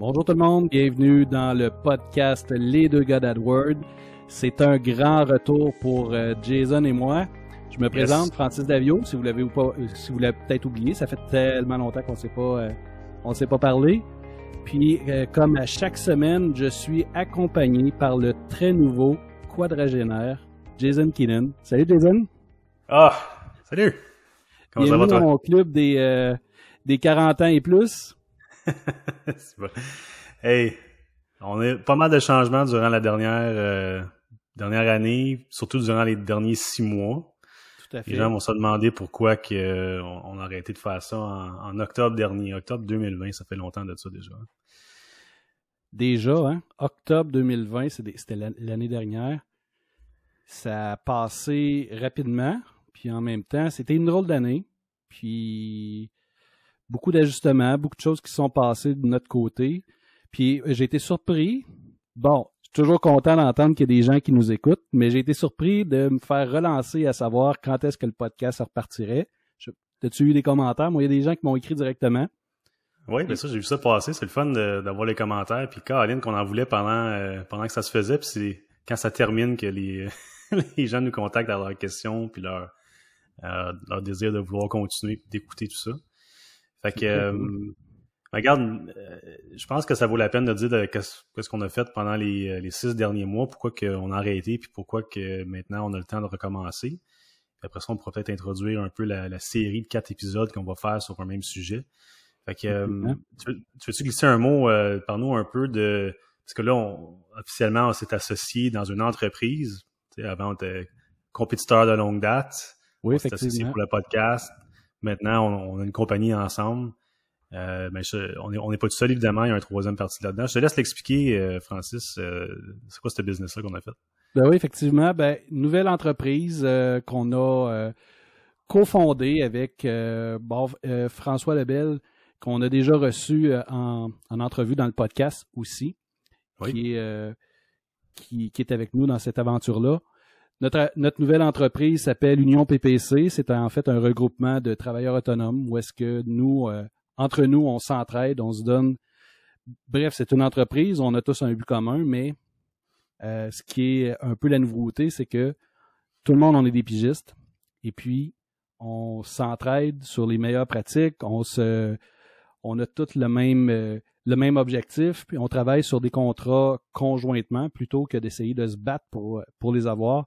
Bonjour tout le monde, bienvenue dans le podcast Les deux gars d'AdWord. C'est un grand retour pour euh, Jason et moi. Je me présente, Francis Davio, si vous l'avez ou pas, euh, si vous l'avez peut-être oublié, ça fait tellement longtemps qu'on ne s'est pas, euh, on s'est pas parlé. Puis, comme à chaque semaine, je suis accompagné par le très nouveau quadragénaire Jason Keenan. Salut Jason. Ah, salut. Comment Bienvenue ça va toi? dans mon club des des 40 ans et plus? hey, on a pas mal de changements durant la dernière euh, dernière année, surtout durant les derniers six mois. Tout à fait. Les gens vont se demander pourquoi que, euh, on, a arrêté de faire ça en, octobre dernier, octobre 2020, ça fait longtemps de ça déjà. Déjà, hein? Octobre 2020, c'était l'année dernière. Ça a passé rapidement, puis en même temps, c'était une drôle d'année. Puis beaucoup d'ajustements, beaucoup de choses qui sont passées de notre côté. Puis j'ai été surpris. Bon, je suis toujours content d'entendre qu'il y a des gens qui nous écoutent, mais j'ai été surpris de me faire relancer à savoir quand est-ce que le podcast repartirait. As-tu eu des commentaires? Moi, il y a des gens qui m'ont écrit directement. Oui, mais ça, j'ai vu ça passer. C'est le fun d'avoir les commentaires. Puis Caroline, qu'on en voulait pendant, euh, pendant que ça se faisait. Puis c'est quand ça termine que les, les gens nous contactent à leurs questions, puis leur, euh, leur désir de vouloir continuer d'écouter tout ça. Fait que, euh, regarde, euh, je pense que ça vaut la peine de dire qu'est-ce qu'on a fait pendant les, euh, les, six derniers mois, pourquoi qu'on a arrêté, puis pourquoi que maintenant on a le temps de recommencer. après ça, on pourra peut-être introduire un peu la, série de quatre épisodes qu'on va faire sur un même sujet. Fait que, tu, veux-tu glisser un mot par nous un peu de... Parce que là, on, officiellement, on s'est associé dans une entreprise. Tu sais, avant, on était compétiteur de longue date. Oui, on s'est associé pour le podcast. Maintenant, on, a une compagnie ensemble. Euh, mais on n'est on est pas tout seul, évidemment. Il y a un troisième parti là-dedans. Je te laisse l'expliquer, euh, Francis. Euh, c'est quoi ce business-là qu'on a fait? Ben oui, effectivement. Ben, nouvelle entreprise euh, qu'on a cofondée avec François Lebel, qu'on a déjà reçu en, en, entrevue dans le podcast aussi, oui. qui, est, qui, qui, est avec nous dans cette aventure-là. Notre, notre nouvelle entreprise s'appelle Union PPC. C'est en fait un regroupement de travailleurs autonomes où est-ce que nous, euh, entre nous, on s'entraide, on se donne. Bref, c'est une entreprise, on a tous un but commun, mais euh, ce qui est un peu la nouveauté, c'est que tout le monde, on est des pigistes. Et puis, on s'entraide sur les meilleures pratiques. On se, on a tous le même, euh, le même objectif, puis on travaille sur des contrats conjointement plutôt que d'essayer de se battre pour, pour les avoir.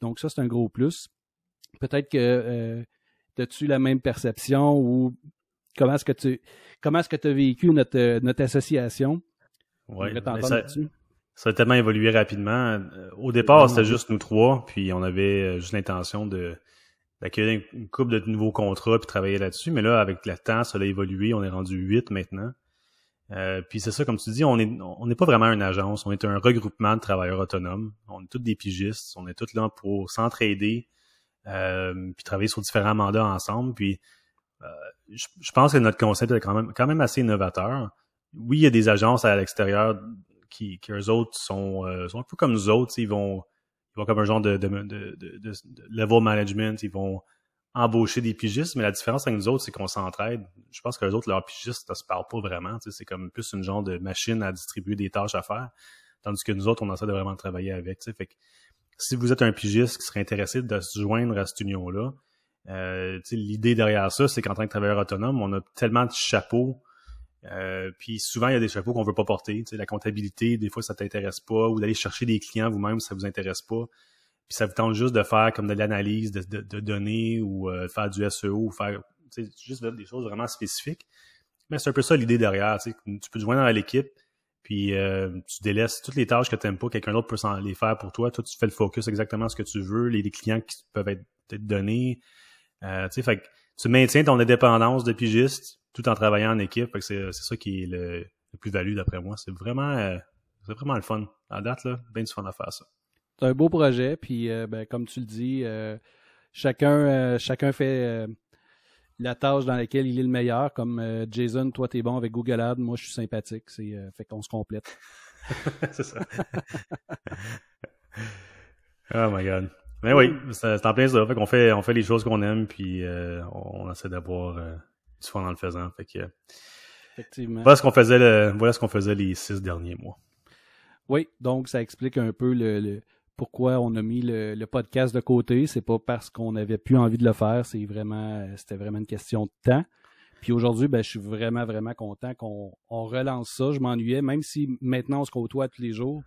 Donc ça, c'est un gros plus. Peut-être que euh, as-tu la même perception ou comment est-ce que tu comment est-ce que tu as vécu notre, notre association? Oui, ça, ça a tellement évolué rapidement. Euh, au départ, c'était juste nous trois, puis on avait euh, juste l'intention de d'accueillir une couple de nouveaux contrats puis travailler là-dessus. Mais là, avec le temps, ça a évolué. On est rendu huit maintenant. Euh, puis c'est ça, comme tu dis, on est on n'est pas vraiment une agence, on est un regroupement de travailleurs autonomes. On est tous des pigistes, on est tous là pour s'entraider, euh, puis travailler sur différents mandats ensemble. Puis euh, je, pense que notre concept est quand même quand même assez innovateur. Oui, il y a des agences à l'extérieur qui, qui eux autres sont, euh, sont un peu comme nous autres, ils vont ils vont comme un genre de, de, de, de level management, ils vont embaucher des pigistes, mais la différence avec nous autres, c'est qu'on s'entraide. Je pense que les autres, leurs pigistes ne se parlent pas vraiment. C'est comme plus une genre de machine à distribuer des tâches à faire. Tandis que nous autres, on essaie de vraiment travailler avec. Si vous êtes un pigiste qui serait intéressé de se joindre à cette union-là, euh, l'idée derrière ça, c'est qu'en tant que travailleur autonome, on a tellement de chapeaux. Euh, puis souvent, il y a des chapeaux qu'on veut pas porter. la comptabilité, des fois, ça t'intéresse pas. Ou d'aller chercher des clients vous-même, ça vous intéresse pas puis ça vous tente juste de faire comme de l'analyse de, de, données ou euh, faire du SEO ou faire juste des choses vraiment spécifiques. Mais c'est un peu ça l'idée derrière. Tu peux te joindre à l'équipe, puis euh, tu délaisses toutes les tâches que tu n'aimes pas, quelqu'un d'autre peut les faire pour toi. Toi, tu fais le focus exactement ce que tu veux, les, clients qui peuvent être, donnés. Euh, fait tu maintiens ton indépendance de pigiste tout en travaillant en équipe. c'est ça qui est le, plus-value d'après moi. C'est vraiment, euh, c'est vraiment le fun. À date, là, bien du fun à faire ça c'est un beau projet, puis euh, ben, comme tu le dis, euh, chacun, euh, chacun fait la tâche dans laquelle il est le meilleur. Comme Jason, toi, t'es bon avec Google Ads, moi, je suis sympathique. C'est fait qu'on se complète. c'est ça. oh my god. Mais oui, c'est en plein ça. Fait qu'on fait, on fait les choses qu'on aime, puis on, essaie d'avoir du fun en le faisant. Fait que Effectivement. Voilà ce qu'on faisait, voilà ce qu'on faisait les six derniers mois. Oui, donc ça explique un peu le, pourquoi on a mis le, podcast de côté. C'est pas parce qu'on n'avait plus envie de le faire, c'est vraiment, c'était vraiment une question de temps. Puis aujourd'hui, ben, je suis vraiment, vraiment content qu'on relance ça. Je m'ennuyais, même si maintenant on se côtoie tous les jours.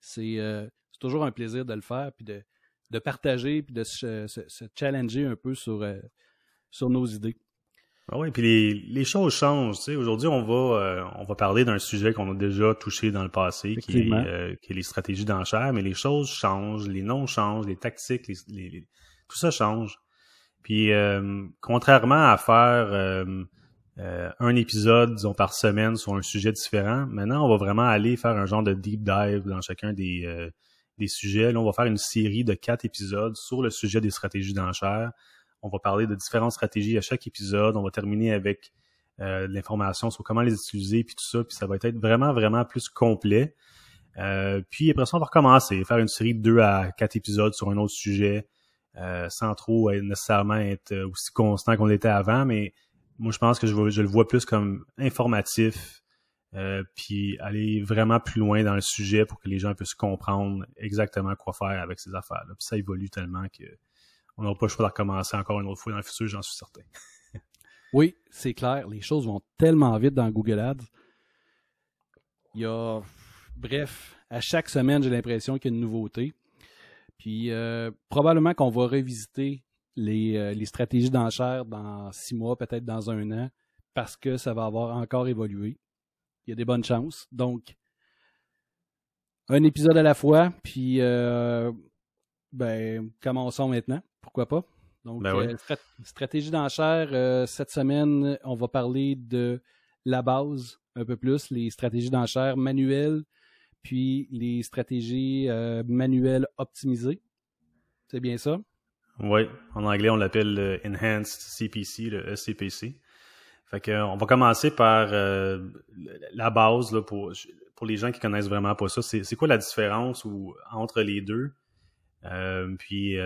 C'est euh, toujours un plaisir de le faire, puis de, de partager, puis de se, challenger un peu sur, euh, sur nos idées. Ah oui, puis les, les, choses changent. Tu sais. Aujourd'hui, on va euh, on va parler d'un sujet qu'on a déjà touché dans le passé, qui est, euh, qui est les stratégies d'enchères, mais les choses changent, les noms changent, les tactiques, les, tout ça change. Puis euh, contrairement à faire un épisode, disons, par semaine sur un sujet différent, maintenant, on va vraiment aller faire un genre de deep dive dans chacun des, des sujets. Là, on va faire une série de quatre épisodes sur le sujet des stratégies d'enchères on va parler de différentes stratégies à chaque épisode. On va terminer avec euh, l'information sur comment les utiliser, puis tout ça. Puis ça va être vraiment, vraiment plus complet. Euh, puis après ça, on va recommencer, faire une série de deux à quatre épisodes sur un autre sujet, euh, sans trop nécessairement être aussi constant qu'on était avant. Mais moi, je pense que je, je le vois plus comme informatif, puis aller vraiment plus loin dans le sujet pour que les gens puissent comprendre exactement quoi faire avec ces affaires-là. Puis ça évolue tellement que on n'aura pas le choix de recommencer encore une autre fois dans le futur, j'en suis certain. oui, c'est clair. Les choses vont tellement vite dans Google Ads. Il y a. Bref, à chaque semaine, j'ai l'impression qu'il y a une nouveauté. Puis euh, probablement qu'on va revisiter les, euh, les stratégies d'enchères dans six mois, peut-être dans un an, parce que ça va avoir encore évolué. Il y a des bonnes chances. Donc, un épisode à la fois, puis euh, ben, commençons maintenant pourquoi pas? Donc, ben euh, stratégie d'enchère, euh, cette semaine, on va parler de la base un peu plus, les stratégies d'enchère manuelles, puis les stratégies euh, manuelles optimisées. C'est bien ça? Oui, en anglais, on l'appelle le Enhanced CPC, le ECPC. Fait que, on va commencer par la base là, pour, pour les gens qui connaissent vraiment pas ça. C'est quoi la différence ou, entre les deux? puis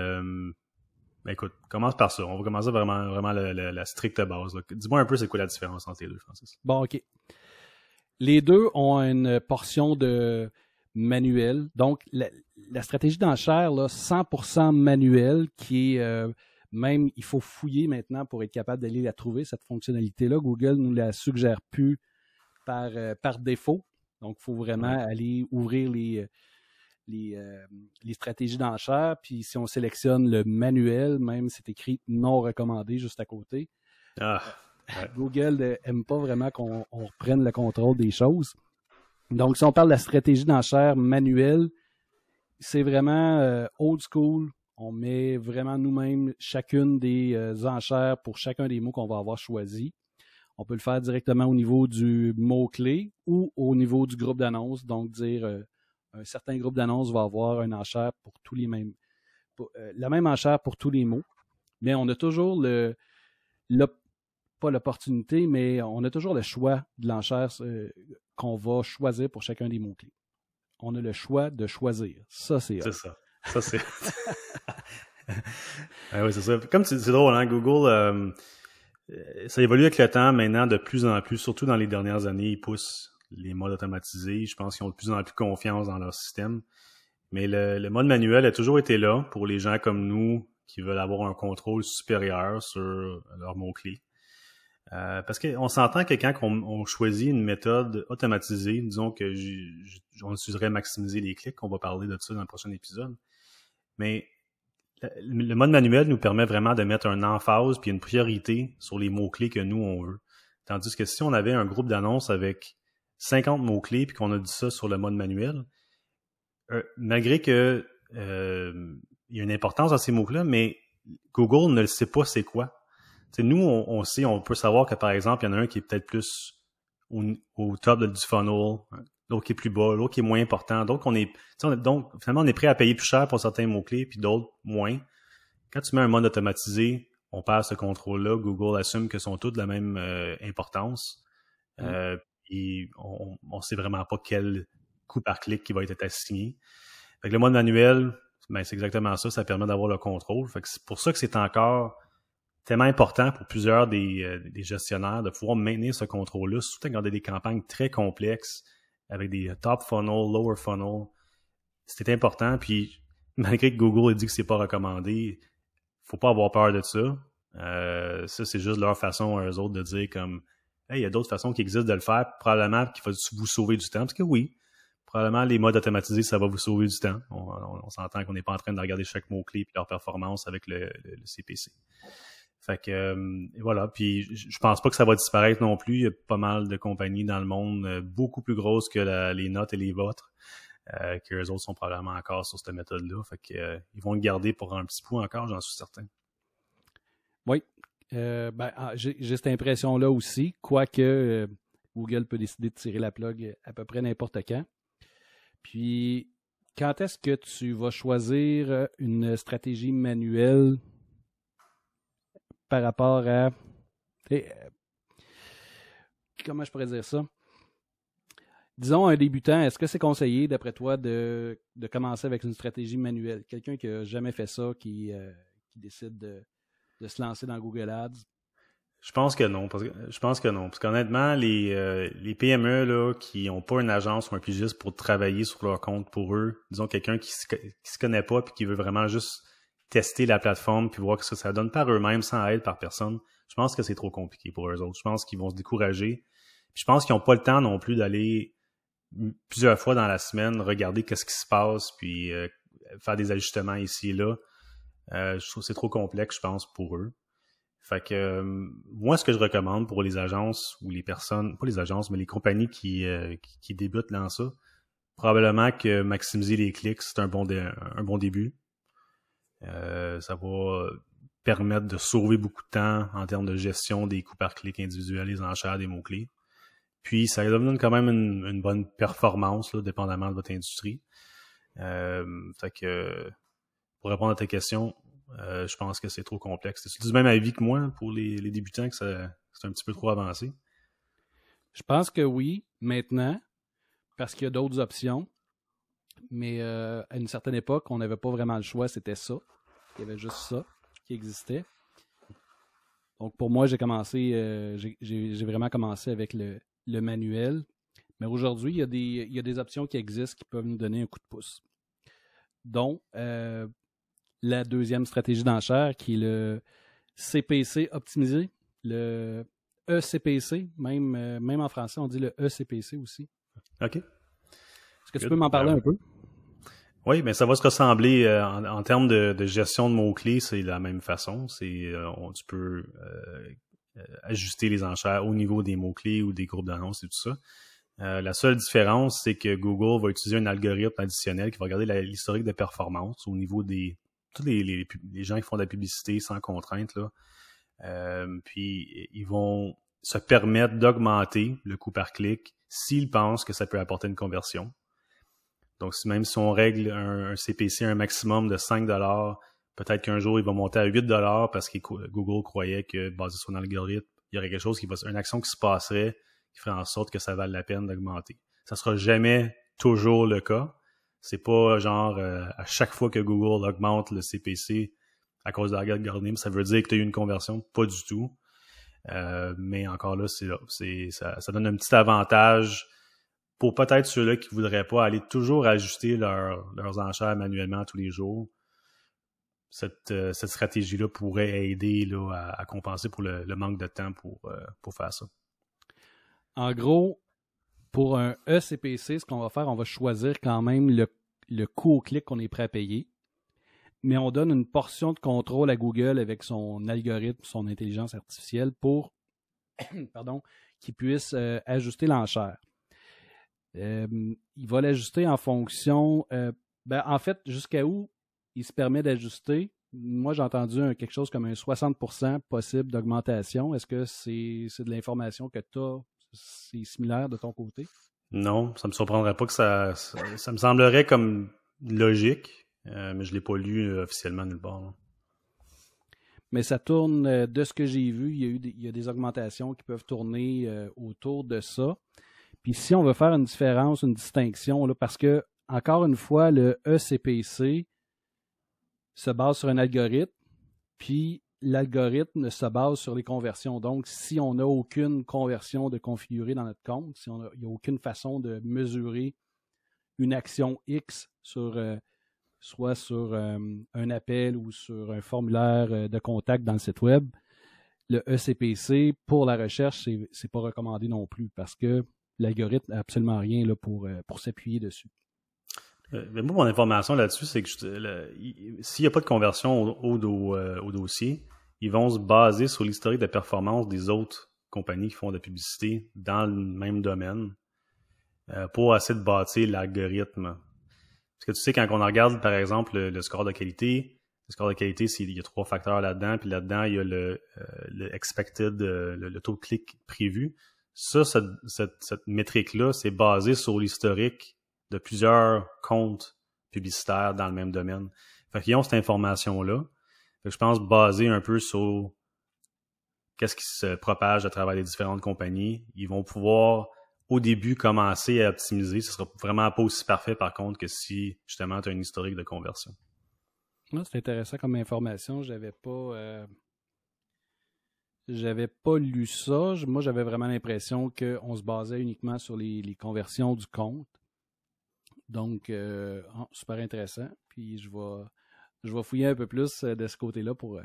ben écoute, commence par ça. On va commencer vraiment, vraiment la, stricte base. Dis-moi un peu c'est quoi la différence entre les deux, Francis? Bon, OK. Les deux ont une portion de manuel. Donc, la, stratégie d'enchère, 100% manuel, qui est euh, même, il faut fouiller maintenant pour être capable d'aller la trouver, cette fonctionnalité-là. Google nous la suggère plus par, euh, par défaut. Donc, il faut vraiment aller ouvrir les, euh, les, stratégies d'enchères. Puis si on sélectionne le manuel, même c'est écrit non recommandé juste à côté. Ah, euh, Google n'aime pas vraiment qu'on reprenne le contrôle des choses. Donc, si on parle de la stratégie d'enchère manuelle, c'est vraiment euh, old school. On met vraiment nous-mêmes chacune des enchères pour chacun des mots qu'on va avoir choisi. On peut le faire directement au niveau du mot-clé ou au niveau du groupe d'annonces, donc dire un certain groupe d'annonces va avoir une enchère pour tous les mêmes, euh, la même enchère pour tous les mots, mais on a toujours le, pas l'opportunité, mais on a toujours le choix de l'enchère euh, qu'on va choisir pour chacun des mots-clés. On a le choix de choisir. Ça, c'est. C'est ça. Ça, c'est. ah oui, c'est ça. Comme c'est drôle, hein, Google, euh, ça évolue avec le temps maintenant de plus en plus, surtout dans les dernières années, ils poussent les modes automatisés. Je pense qu'ils ont de plus en plus confiance dans leur système. Mais le, mode manuel a toujours été là pour les gens comme nous qui veulent avoir un contrôle supérieur sur leurs mots-clés. Euh, parce qu'on s'entend que quand on, choisit une méthode automatisée, disons que on utiliserait maximiser les clics, on va parler de ça dans le prochain épisode. Mais le mode manuel nous permet vraiment de mettre un emphase puis une priorité sur les mots-clés que nous, on veut. Tandis que si on avait un groupe d'annonces avec 50 mots-clés, puis qu'on a dit ça sur le mode manuel, euh, malgré que euh, il y a une importance à ces mots-là, mais Google ne le sait pas c'est quoi. nous, on, sait, on peut savoir que par exemple, il y en a un qui est peut-être plus au, top du funnel, l'autre qui est plus bas, l'autre qui est moins important, d'autres qu'on est, donc finalement on est prêt à payer plus cher pour certains mots-clés, puis d'autres moins. Quand tu mets un mode automatisé, on perd ce contrôle-là. Google assume que sont tous de la même euh, importance. Mm et on ne sait vraiment pas quel coût par clic qui va être assigné. Avec le mode manuel, ben, c'est exactement ça, ça permet d'avoir le contrôle. c'est pour ça que c'est encore tellement important pour plusieurs des, des gestionnaires de pouvoir maintenir ce contrôle-là, surtout quand on a des campagnes très complexes avec des top funnel, lower funnel. C'était important. Puis malgré que Google ait dit que c'est pas recommandé, faut pas avoir peur de ça. Euh, ça, c'est juste leur façon, eux autres, de dire comme Il y a d'autres façons qui existent de le faire, probablement qu'il va vous sauver du temps. Parce que oui, probablement les modes automatisés, ça va vous sauver du temps. On, s'entend qu'on n'est pas en train de regarder chaque mot-clé et leur performance avec le, CPC. Fait que euh, voilà, puis je pense pas que ça va disparaître non plus. Il y a pas mal de compagnies dans le monde euh, beaucoup plus grosses que les notes et les vôtres euh, que les autres sont probablement encore sur cette méthode-là. Fait que, euh, ils vont le garder pour un petit peu encore, j'en suis certain. Oui. Euh, ben, ah, j'ai cette impression-là aussi, quoique Google peut décider de tirer la plug à peu près n'importe quand. Puis, quand est-ce que tu vas choisir une stratégie manuelle par rapport à... comment je pourrais dire ça? disons, un débutant, est-ce que c'est conseillé, d'après toi, de, commencer avec une stratégie manuelle? Quelqu'un qui n'a jamais fait ça, qui, euh, décide de, se lancer dans Google Ads? Je pense que non. je pense que non. Parce qu'honnêtement, les, euh, PME là, qui n'ont pas une agence ou un pigiste pour travailler sur leur compte pour eux, disons quelqu'un qui ne se, connaît pas et qui veut vraiment juste tester la plateforme puis voir ce que ça donne par eux-mêmes sans aide par personne, je pense que c'est trop compliqué pour eux autres. Je pense qu'ils vont se décourager. je pense qu'ils n'ont pas le temps non plus d'aller plusieurs fois dans la semaine, regarder qu'est-ce qui se passe, puis euh, faire des ajustements ici et là. Euh, je trouve c'est trop complexe, je pense, pour eux. Fait que euh, moi, ce que je recommande pour les agences ou les personnes, pas les agences, mais les compagnies qui, qui, débutent dans ça, probablement que maximiser les clics, c'est un bon, un bon début. ça va permettre de sauver beaucoup de temps en termes de gestion des coûts par clic individuels, les enchères des mots-clés. Puis ça donne quand même une, bonne performance, là, dépendamment de votre industrie. Euh, fait que pour répondre à ta question, euh, je pense que c'est trop complexe. C'est du même avis que moi pour les, débutants que c'est un petit peu trop avancé? Je pense que oui, maintenant, parce qu'il y a d'autres options. Mais euh, à une certaine époque, on n'avait pas vraiment le choix, c'était ça. Il y avait juste ça qui existait. Donc pour moi, j'ai commencé, j'ai vraiment commencé avec le, manuel. Mais aujourd'hui, il, y a des options qui existent qui peuvent nous donner un coup de pouce. Dont euh, la deuxième stratégie d'enchère qui est le CPC optimisé, le ECPC, même, euh, même en français, on dit le ECPC aussi. OK. Est-ce que tu peux m'en parler un peu? Oui, mais ça va se ressembler euh, en, termes de, gestion de mots-clés, c'est la même façon. C'est tu peux euh, ajuster les enchères au niveau des mots-clés ou des groupes d'annonces et tout ça. Euh, la seule différence, c'est que Google va utiliser un algorithme additionnel qui va regarder l'historique de performance au niveau des tous les, gens qui font de la publicité sans contrainte. Là. Euh, puis ils vont se permettre d'augmenter le coût par clic s'ils pensent que ça peut apporter une conversion. Donc, même si on règle un, un CPC un maximum de 5 Peut-être qu'un jour, il va monter à 8 parce que Google croyait que, basé sur un algorithme, il y aurait quelque chose qui va, une action qui se passerait qui ferait en sorte que ça vale la peine d'augmenter. Ça sera jamais toujours le cas. C'est pas genre euh, à chaque fois que Google augmente le CPC à cause de l'algorithme, ça veut dire que tu as eu une conversion? Pas du tout. Euh, mais encore là, c'est ça, ça donne un petit avantage pour peut-être ceux-là qui voudraient pas aller toujours ajuster leurs enchères manuellement tous les jours euh, cette, stratégie-là pourrait aider à, compenser pour le, manque de temps pour, pour faire ça. En gros, pour un ECPC, ce qu'on va faire, on va choisir quand même le, le coût au clic qu'on est prêt à payer, mais on donne une portion de contrôle à Google avec son algorithme, son intelligence artificielle pour pardon, qu'il puisse euh, ajuster l'enchère. il va l'ajuster en fonction, ben, en fait, jusqu'à où il se permet d'ajuster. Moi, j'ai entendu quelque chose comme un 60% possible d'augmentation. Est-ce que c'est de l'information que tu as? C'est similaire de ton côté? Non, ça me surprendrait pas que ça, ça, me semblerait comme logique, euh, mais je l'ai pas lu euh, officiellement nulle part. Mais ça tourne, euh, de ce que j'ai vu, il y, a eu des, il y a des augmentations qui peuvent tourner autour de ça. Puis si on veut faire une différence, une distinction, parce que, encore une fois, le ECPC, se base sur un algorithme, puis l'algorithme se base sur les conversions. Donc, si on n'a aucune conversion de configurer dans notre compte, si on n'y a aucune façon de mesurer une action X sur euh, soit sur euh, un appel ou sur un formulaire euh, de contact dans le site web, le ECPC pour la recherche, ce n'est pas recommandé non plus parce que l'algorithme n'a absolument rien là, pour, pour s'appuyer dessus. moi, mon information là-dessus, c'est que s'il n'y a pas de conversion au, dossier, ils vont se baser sur l'historique de performance des autres compagnies qui font de la publicité dans le même domaine euh, pour essayer de bâtir l'algorithme. Parce que tu sais, quand on regarde, par exemple, le, score de qualité, le score de qualité, il y a trois facteurs là-dedans, puis là-dedans, il y a le, euh, expected, euh, le, taux de clic prévu. Ça, cette, cette, métrique-là, c'est basé sur l'historique de plusieurs comptes publicitaires dans le même domaine. Fait qu'ils ont cette information-là. Je pense basé un peu sur qu'est-ce qui se propage à travers les différentes compagnies. Ils vont pouvoir au début commencer à optimiser. Ce sera vraiment pas aussi parfait par contre que si justement tu as un historique de conversion. c'est intéressant comme information. J'avais pas euh, j'avais pas lu ça. Moi, j'avais vraiment l'impression qu'on se basait uniquement sur les, conversions du compte. Donc, euh, oh, super intéressant. Puis je vais je vais fouiller un peu plus euh, de ce côté-là pour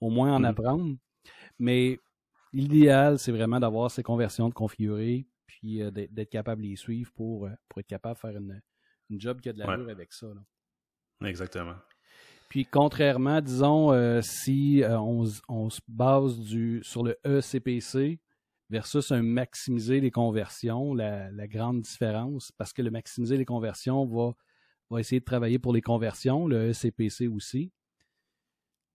au moins en mm. apprendre. Mais l'idéal, c'est vraiment d'avoir ces conversions de configurer puis euh, d'être capable de les suivre pour, euh, pour être capable de faire une, job qui a de l'allure avec ça. Exactement. Puis contrairement, disons, euh, si on, se base du, sur le ECPC versus un maximiser les conversions, la, grande différence, parce que le maximiser les conversions va, va essayer de travailler pour les conversions, le ECPC aussi.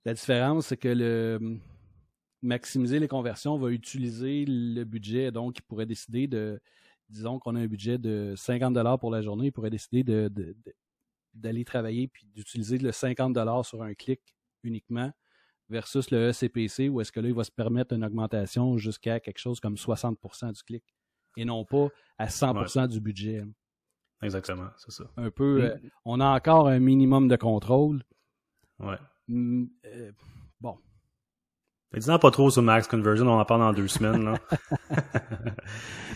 La différence, c'est que le, maximiser les conversions va utiliser le budget. Donc, il pourrait décider de, disons qu'on a un budget de 50 dollars pour la journée, il pourrait décider de, d'aller travailler puis d'utiliser le 50 dollars sur un clic uniquement versus le ECPC où est-ce que là, il va se permettre une augmentation jusqu'à quelque chose comme 60% du clic et non pas à 100% du budget. Exactement, c'est ça. Un peu, euh, on a encore un minimum de contrôle. Ouais. Euh, bon, Disons pas trop sur Max Conversion, on en parle dans deux semaines. Là.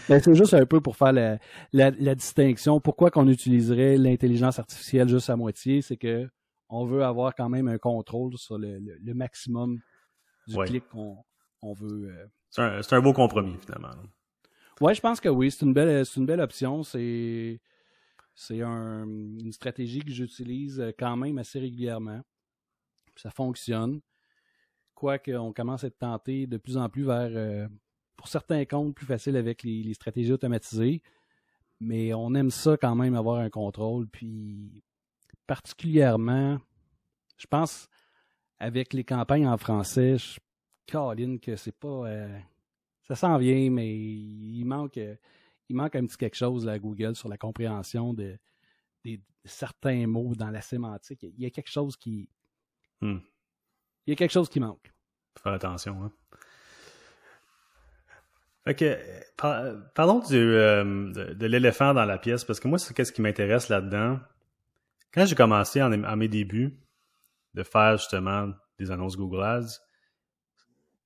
Ben, c'est juste un peu pour faire la, distinction. Pourquoi qu'on utiliserait l'intelligence artificielle juste à moitié? C'est que on veut avoir quand même un contrôle sur le, maximum du clic qu'on veut. Euh, c'est un, beau compromis, finalement. Oui, je pense que oui. C'est une belle, une belle option. C'est c'est une stratégie que j'utilise quand même assez régulièrement. Ça fonctionne quoique on commence à être tenté de plus en plus vers, euh, pour certains comptes, plus facile avec les, stratégies automatisées. Mais on aime ça quand même avoir un contrôle. Puis particulièrement, je pense, avec les campagnes en français, je Caroline que c'est pas. Euh, ça s'en vient, mais il manque, il manque un petit quelque chose à Google sur la compréhension de, certains mots dans la sémantique. Il y a quelque chose qui. Hmm il y a quelque chose qui manque. Faut faire attention. Hein. Fait parlons du, euh, de, l'éléphant dans la pièce, parce que moi, c'est qu'est-ce qui m'intéresse là-dedans. Quand j'ai commencé en, à mes débuts de faire justement des annonces Google Ads,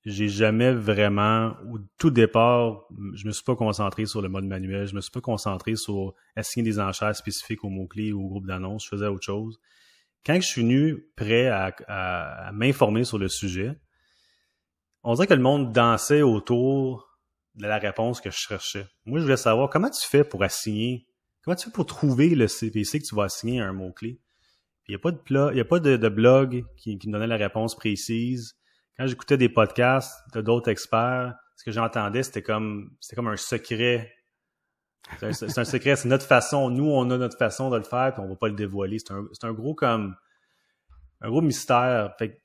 j'ai jamais vraiment, au tout départ, je me suis pas concentré sur le mode manuel, je me suis pas concentré sur assigner des enchères spécifiques aux mots-clés ou au groupe d'annonces, je faisais autre chose quand je suis venu prêt à, m'informer sur le sujet, on dirait que le monde dansait autour de la réponse que je cherchais. Moi, je voulais savoir comment tu fais pour assigner, comment tu fais pour trouver le CPC que tu vas assigner à un mot-clé? Il n'y a pas de, y a pas de, blog qui, me donnait la réponse précise. Quand j'écoutais des podcasts de d'autres experts, ce que j'entendais, c'était comme, c'était comme un secret c'est un, secret, c'est notre façon. Nous, on a notre façon de le faire, puis on va pas le dévoiler. C'est un, un, gros comme un gros mystère. Fait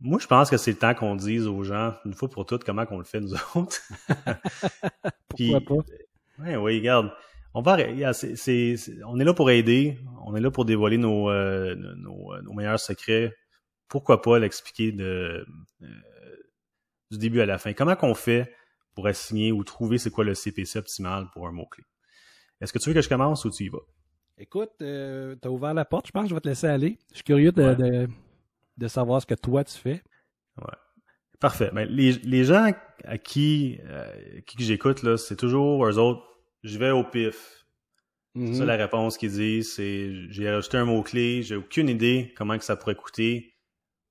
moi, je pense que c'est le temps qu'on dise aux gens, une fois pour toutes, comment qu'on le fait nous autres. Pourquoi pas? Oui, oui, regarde. On, va, c'est, on est là pour aider, on est là pour dévoiler nos, euh, nos, nos, meilleurs secrets. Pourquoi pas l'expliquer de, euh, du début à la fin? Comment qu'on fait pour assigner ou trouver c'est quoi le CPC optimal pour un mot-clé? Est-ce que tu veux que je commence ou tu y vas? Écoute, tu as ouvert la porte, je pense que je vais te laisser aller. Je suis curieux de, de, savoir ce que toi tu fais. Ouais. Parfait. Ben, les, les gens à qui, euh, qui j'écoute, là, c'est toujours eux autres, je vais au pif. C'est ça mm-hmm. la réponse qu'ils disent, c'est j'ai ajouté un mot-clé, j'ai aucune idée comment que ça pourrait coûter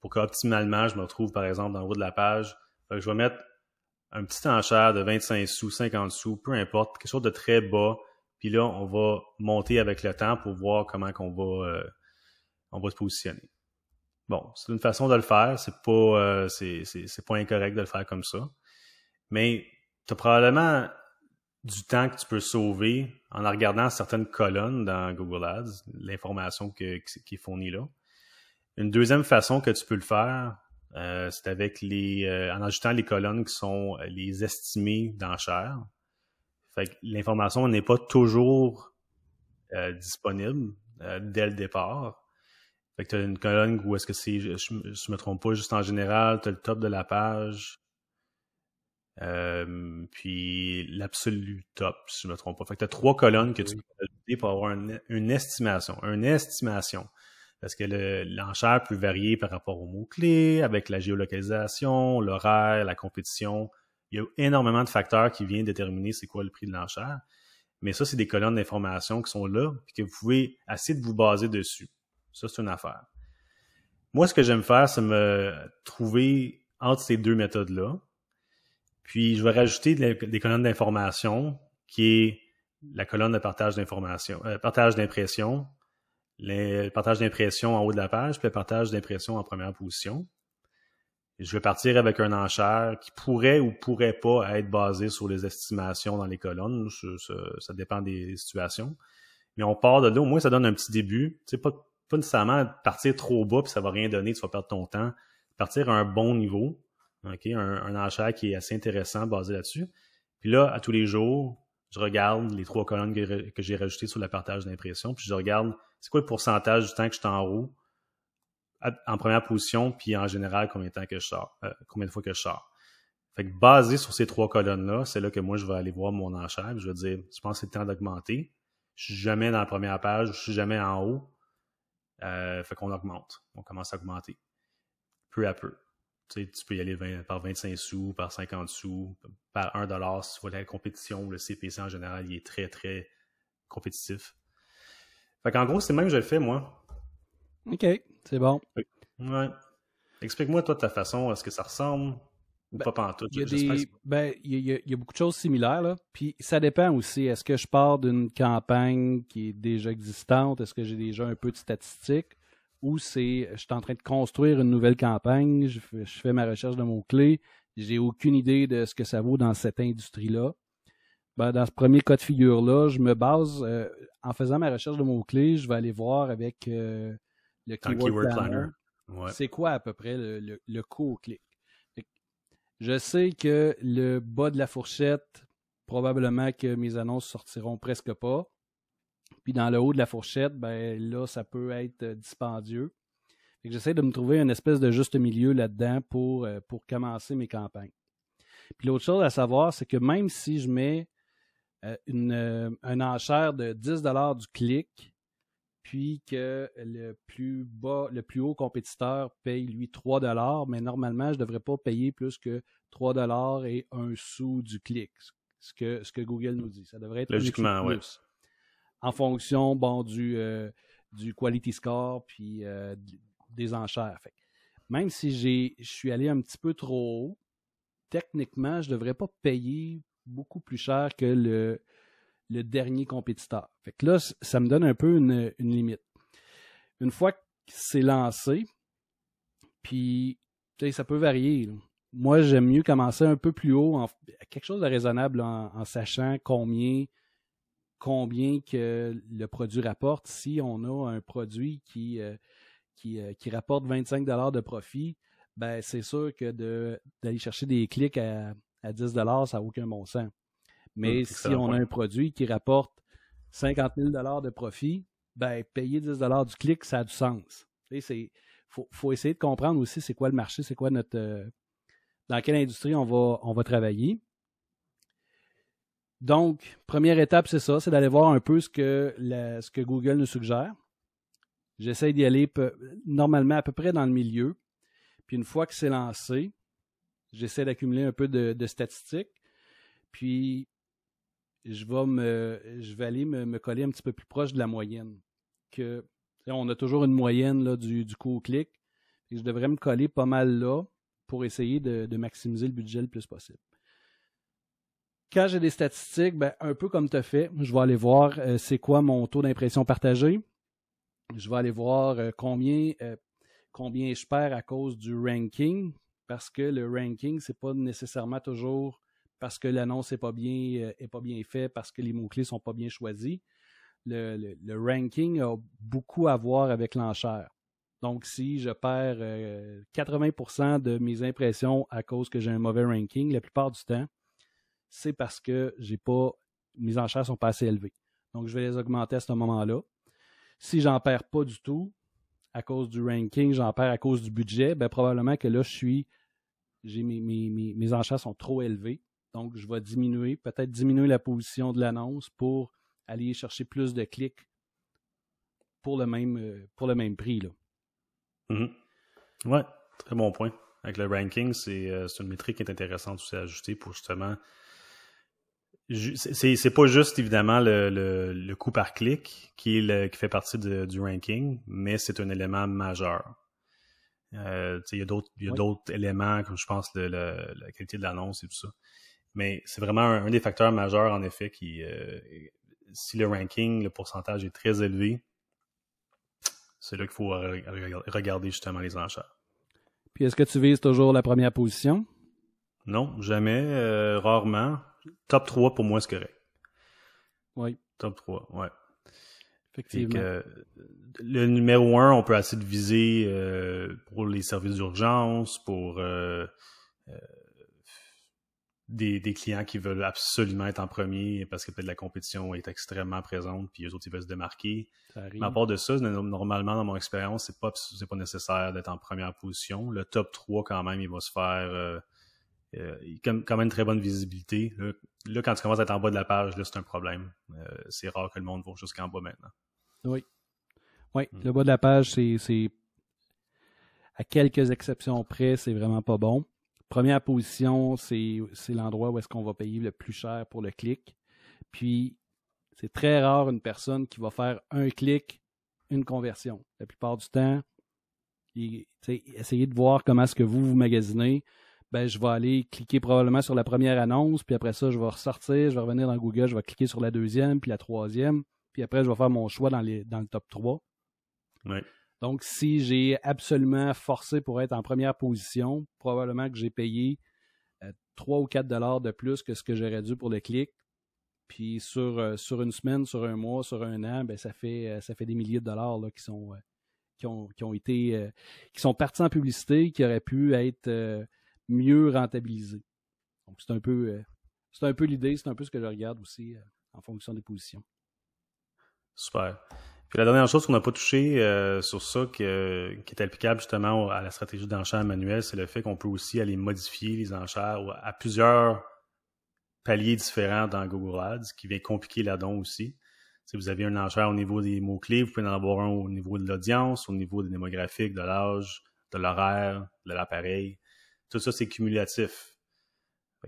pour qu'optimalement je me retrouve par exemple dans le haut de la page. je vais mettre un petit enchère de 25 sous, 50 sous, peu importe, quelque chose de très bas. Puis là, on va monter avec le temps pour voir comment qu'on va, euh, on va se positionner. Bon, c'est une façon de le faire. C'est pas, euh, c'est, pas incorrect de le faire comme ça. Mais tu as probablement du temps que tu peux sauver en regardant certaines colonnes dans Google Ads, l'information qui est fournie là. Une deuxième façon que tu peux le faire, euh, c'est avec les euh, en ajoutant les colonnes qui sont euh, les estimés d'enchères. Fait que l'information n'est pas toujours disponible dès le départ. Fait que tu as une colonne où est-ce que c'est, je, ne me trompe pas, juste en général, tu as le top de la page, puis l'absolu top, si je me trompe pas. Fait que tu as trois colonnes que tu peux ajouter pour avoir une estimation. Une estimation parce que l'enchère peut varier par rapport aux mots-clés, avec la géolocalisation, l'horaire, la compétition. Il y a énormément de facteurs qui viennent déterminer c'est quoi le prix de l'enchère. Mais ça, c'est des colonnes d'informations qui sont là, et que vous pouvez essayer de vous baser dessus. Ça, c'est une affaire. Moi, ce que j'aime faire, c'est me trouver entre ces deux méthodes-là. Puis, je vais rajouter des colonnes d'informations qui est la colonne de partage d'informations, euh, partage d'impression, le partage d'impression en haut de la page, puis le partage d'impression en première position. je vais partir avec un enchère qui pourrait ou pourrait pas être basé sur les estimations dans les colonnes. Ça, dépend des situations. Mais on part de là, au moins ça donne un petit début. Tu sais, pas, pas nécessairement partir trop bas, puis ça va rien donner, tu vas perdre ton temps. Partir à un bon niveau, ok, un, un enchère qui est assez intéressant basé là-dessus. Puis là, à tous les jours, je regarde les trois colonnes que, j'ai rajoutées sur le partage d'impression, puis je regarde c'est quoi le pourcentage du temps que je suis en haut en première position, puis en général, combien de temps que je sors, euh, combien de fois que je sors. Fait que basé sur ces trois colonnes-là, c'est là que moi, je vais aller voir mon enchère, je vais dire, je pense que c'est le temps d'augmenter? Je suis jamais dans la première page, je suis jamais en haut. Euh, fait qu'on augmente. On commence à augmenter. Peu à peu. Tu, sais, tu peux y aller par 25 sous, par 50 sous, par 1 dollar si tu vois la compétition. Le CPC en général, il est très, très compétitif. Fait qu'en gros, c'est même que je le fais, moi. OK, c'est bon. Ouais. Explique-moi, toi, de ta façon, est-ce que ça ressemble ou ben, pas tout? Il y, a ben, y a, beaucoup de choses similaires, là. Puis ça dépend aussi. Est-ce que je pars d'une campagne qui est déjà existante? Est-ce que j'ai déjà un peu de statistiques? Ou c'est je suis en train de construire une nouvelle campagne, je fais, ma recherche de mots-clés, j'ai aucune idée de ce que ça vaut dans cette industrie-là. Ben, dans ce premier cas de figure-là, je me base, euh, en faisant ma recherche de mots-clés, je vais aller voir avec euh, le Keyword, Planner, c'est quoi à peu près le, le, coût au clic. Je sais que le bas de la fourchette, probablement que mes annonces sortiront presque pas. Puis dans le haut de la fourchette, ben là, ça peut être euh, dispendieux. J'essaie de me trouver une espèce de juste milieu là-dedans pour, euh, pour commencer mes campagnes. Puis l'autre chose à savoir, c'est que même si je mets euh, une, un enchère de 10 du clic, puis que le plus bas, le plus haut compétiteur paye lui 3 mais normalement, je ne devrais pas payer plus que 3 et un sou du clic, ce que, ce que Google nous dit. Ça devrait être Logiquement, oui en fonction bon, du, euh, du quality score puis euh, des enchères. même si je suis allé un petit peu trop haut, techniquement, je ne devrais pas payer beaucoup plus cher que le, dernier compétiteur. Fait que là, ça me donne un peu une, limite. Une fois que c'est lancé, puis ça peut varier. Moi, j'aime mieux commencer un peu plus haut, quelque chose de raisonnable en sachant combien combien que le produit rapporte. Si on a un produit qui, euh, euh, qui, rapporte 25 de profit, ben c'est sûr que d'aller chercher des clics à, 10 ça n'a aucun bon sens. Mais hum, si on a un produit qui rapporte 50 000 de profit, ben payer 10 du clic, ça a du sens. Il faut, essayer de comprendre aussi c'est quoi le marché, c'est quoi notre euh, dans quelle industrie on va, on va travailler. Donc, première étape, c'est ça, c'est d'aller voir un peu ce que, Google nous suggère. J'essaie d'y aller normalement à peu près dans le milieu. Puis une fois que c'est lancé, j'essaie d'accumuler un peu de, statistiques. Puis je vais me aller me, coller un petit peu plus proche de la moyenne. On a toujours une moyenne du coût au clic. je devrais me coller pas mal là pour essayer de, maximiser le budget le plus possible. Quand j'ai des statistiques, ben, un peu comme tu as fait, je vais aller voir euh, c'est quoi mon taux d'impression partagé. Je vais aller voir euh, combien, euh, combien je perds à cause du ranking, parce que le ranking, ce n'est pas nécessairement toujours parce que l'annonce n'est pas bien pas bien fait, parce que les mots-clés ne sont pas bien choisis. Le, ranking a beaucoup à voir avec l'enchère. Donc, si je perds 80% de mes impressions à cause que j'ai un mauvais ranking, la plupart du temps, c'est parce que j'ai pas, mes enchères sont pas assez élevées. Donc, je vais les augmenter à ce moment-là. Si j'en perds pas du tout, à cause du ranking, j'en perds à cause du budget, ben probablement que là, je suis, j'ai mes, mes, mes, enchères sont trop élevées. Donc, je vais diminuer, peut-être diminuer la position de l'annonce pour aller chercher plus de clics pour le même, prix. Là. Mm-hmm. Très bon point. Avec le ranking, euh, c'est une métrique qui est intéressante aussi à ajouter pour justement c'est pas juste évidemment le, le, coût par clic qui, est qui fait partie du ranking, mais c'est un élément majeur. Euh, il y a d'autres éléments, comme je pense le, la qualité de l'annonce et tout ça. Mais c'est vraiment un, des facteurs majeurs, en effet, qui euh, si le ranking, le pourcentage est très élevé, c'est là qu'il faut regarder justement les enchères. Puis est-ce que tu vises toujours la première position? Non, jamais, euh, rarement top 3 pour moi, c'est correct. Oui. Top 3, ouais. Effectivement. le numéro 1, on peut essayer de viser euh, pour les services d'urgence, pour euh, euh, des, clients qui veulent absolument être en premier parce que peut-être la compétition est extrêmement présente, puis eux autres, ils veulent se démarquer. Mais à part de ça, normalement, dans mon expérience, c'est pas, pas nécessaire d'être en première position. Le top 3, quand même, il va se faire euh, quand même une très bonne visibilité. Là, quand tu commences à être en bas de la page, là, c'est un problème. Euh, c'est rare que le monde va jusqu'en bas maintenant. Oui. Oui, hmm. le bas de la page, c'est à quelques exceptions près, c'est vraiment pas bon. Première position, c'est l'endroit où est-ce qu'on va payer le plus cher pour le clic. Puis, c'est très rare une personne qui va faire un clic, une conversion. La plupart du temps, essayez de voir comment est-ce que vous vous magasinez ben, je vais aller cliquer probablement sur la première annonce, puis après ça, je vais ressortir, je vais revenir dans Google, je vais cliquer sur la deuxième, puis la troisième, puis après, je vais faire mon choix dans, les, dans le top 3. Donc, si j'ai absolument forcé pour être en première position, probablement que j'ai payé 3 euh, ou 4 dollars de plus que ce que j'aurais dû pour le clic. Puis sur, euh, sur une semaine, sur un mois, sur un an, ben, ça, fait, euh, ça fait des milliers de dollars là, qui sont qui ont, qui ont été qui sont partis en publicité, qui auraient pu être mieux rentabiliser. Donc, c'est un peu, euh, peu l'idée, c'est un peu ce que je regarde aussi euh, en fonction des positions. Super. Puis la dernière chose qu'on n'a pas touché euh, sur ça, qui, est applicable justement à la stratégie d'enchère manuelle, c'est le fait qu'on peut aussi aller modifier les enchères à plusieurs paliers différents dans Google Ads, qui vient compliquer la don aussi. Si vous avez un enchère au niveau des mots-clés, vous pouvez en avoir un au niveau de l'audience, au niveau des démographiques, de l'âge, de l'horaire, de l'appareil. Tout ça, c'est cumulatif.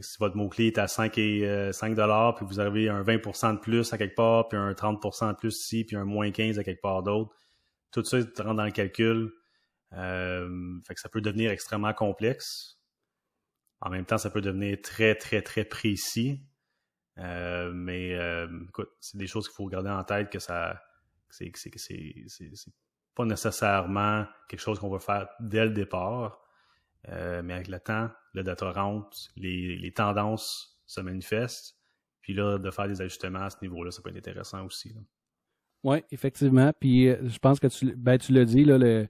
si votre mot-clé est à 5, et, 5 euh, puis vous avez un 20 de plus à quelque part, puis un 30 de plus ici, puis un moins 15 à quelque part d'autre, tout ça rentre dans le calcul. Euh, fait que ça peut devenir extrêmement complexe. En même temps, ça peut devenir très, très, très précis. Euh, mais écoute, c'est des choses qu'il faut garder en tête que ça c'est pas nécessairement quelque chose qu'on va faire dès le départ. Euh, mais avec le temps, le data rentre, les, tendances se manifestent. Puis là, de faire des ajustements à ce niveau-là, ça peut être intéressant aussi. Oui, effectivement. Puis euh, je pense que tu, ben, tu l'as dit, là,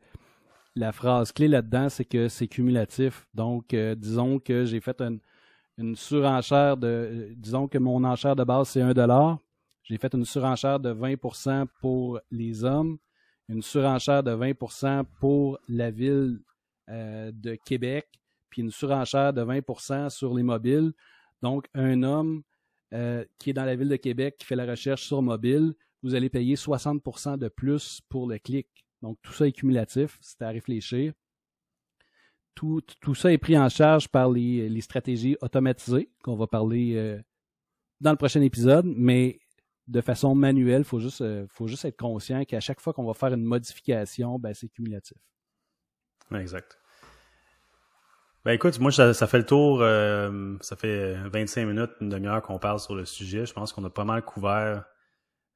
la phrase clé là-dedans, c'est que c'est cumulatif. Donc, euh, disons que j'ai fait une, surenchère de. disons que mon enchère de base, c'est 1 J'ai fait une surenchère de 20% pour les hommes, une surenchère de 20% pour la ville euh, de Québec, puis une surenchère de 20% sur les mobiles. Donc, un homme euh, qui est dans la ville de Québec, qui fait la recherche sur mobile, vous allez payer 60% de plus pour le clic. Donc, tout ça est cumulatif, c'est à réfléchir. tout, ça est pris en charge par les, stratégies automatisées qu'on va parler euh, dans le prochain épisode, mais de façon manuelle, il faut, juste, faut juste être conscient qu'à chaque fois qu'on va faire une modification, ben, c'est cumulatif. Exact. Ben écoute, moi ça, fait le tour, euh, ça fait 25 minutes, une demi-heure qu'on parle sur le sujet. Je pense qu'on a pas mal couvert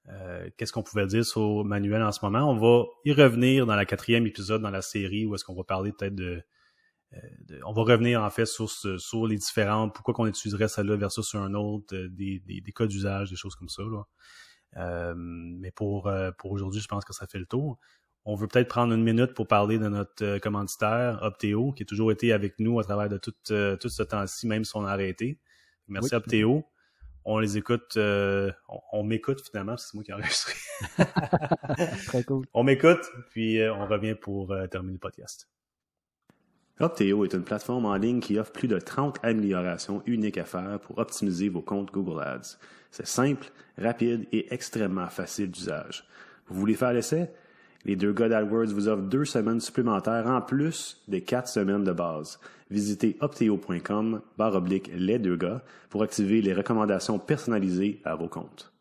euh, qu'est-ce qu'on pouvait dire sur Manuel en ce moment. On va y revenir dans la quatrième épisode dans la série où est-ce qu'on va parler peut-être de, On va revenir en fait sur, sur les différentes, pourquoi qu'on utiliserait celle-là versus un autre, des, des, des cas d'usage, des choses comme ça. Là. Euh, mais pour, euh, pour aujourd'hui, je pense que ça fait le tour. On veut peut-être prendre une minute pour parler de notre euh, commanditaire, Opteo, qui a toujours été avec nous à travers de tout, tout ce temps-ci, même si on a arrêté. Merci Opteo. On les écoute, on, m'écoute finalement, c'est moi qui ai enregistré. Très cool. On m'écoute, puis on revient pour terminer le podcast. Opteo est une plateforme en ligne qui offre plus de 30 améliorations uniques à faire pour optimiser vos comptes Google Ads. C'est simple, rapide et extrêmement facile d'usage. Vous voulez faire l'essai? Les deux gars d'AdWords vous offrent deux semaines supplémentaires en plus des quatre semaines de base. Visitez opteo.com barre oblique les deux gars pour activer les recommandations personnalisées à vos comptes.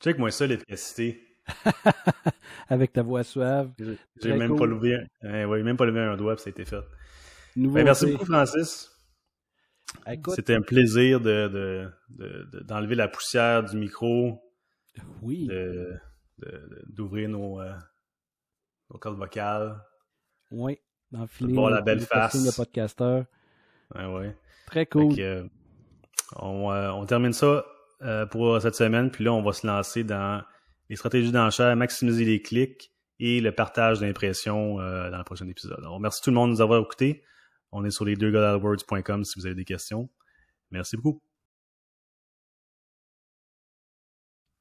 Check-moi ça, l'efficacité. Avec ta voix suave. J'ai même, pas levé, même pas levé un doigt, ça a été fait. Ben, merci beaucoup, Francis. C'était un plaisir de, d'enlever la poussière du micro. Oui. D'ouvrir nos, euh, nos cordes vocales. Oui. D'enfiler la belle face. de podcasteur. Ouais, ouais. Très cool. Euh, euh, on, termine ça pour cette semaine, puis là, on va se lancer dans les stratégies d'enchère, maximiser les clics et le partage d'impressions dans le prochain épisode. Alors, merci tout le monde de nous avoir écoutés. On est sur les deux si vous avez des questions. Merci beaucoup.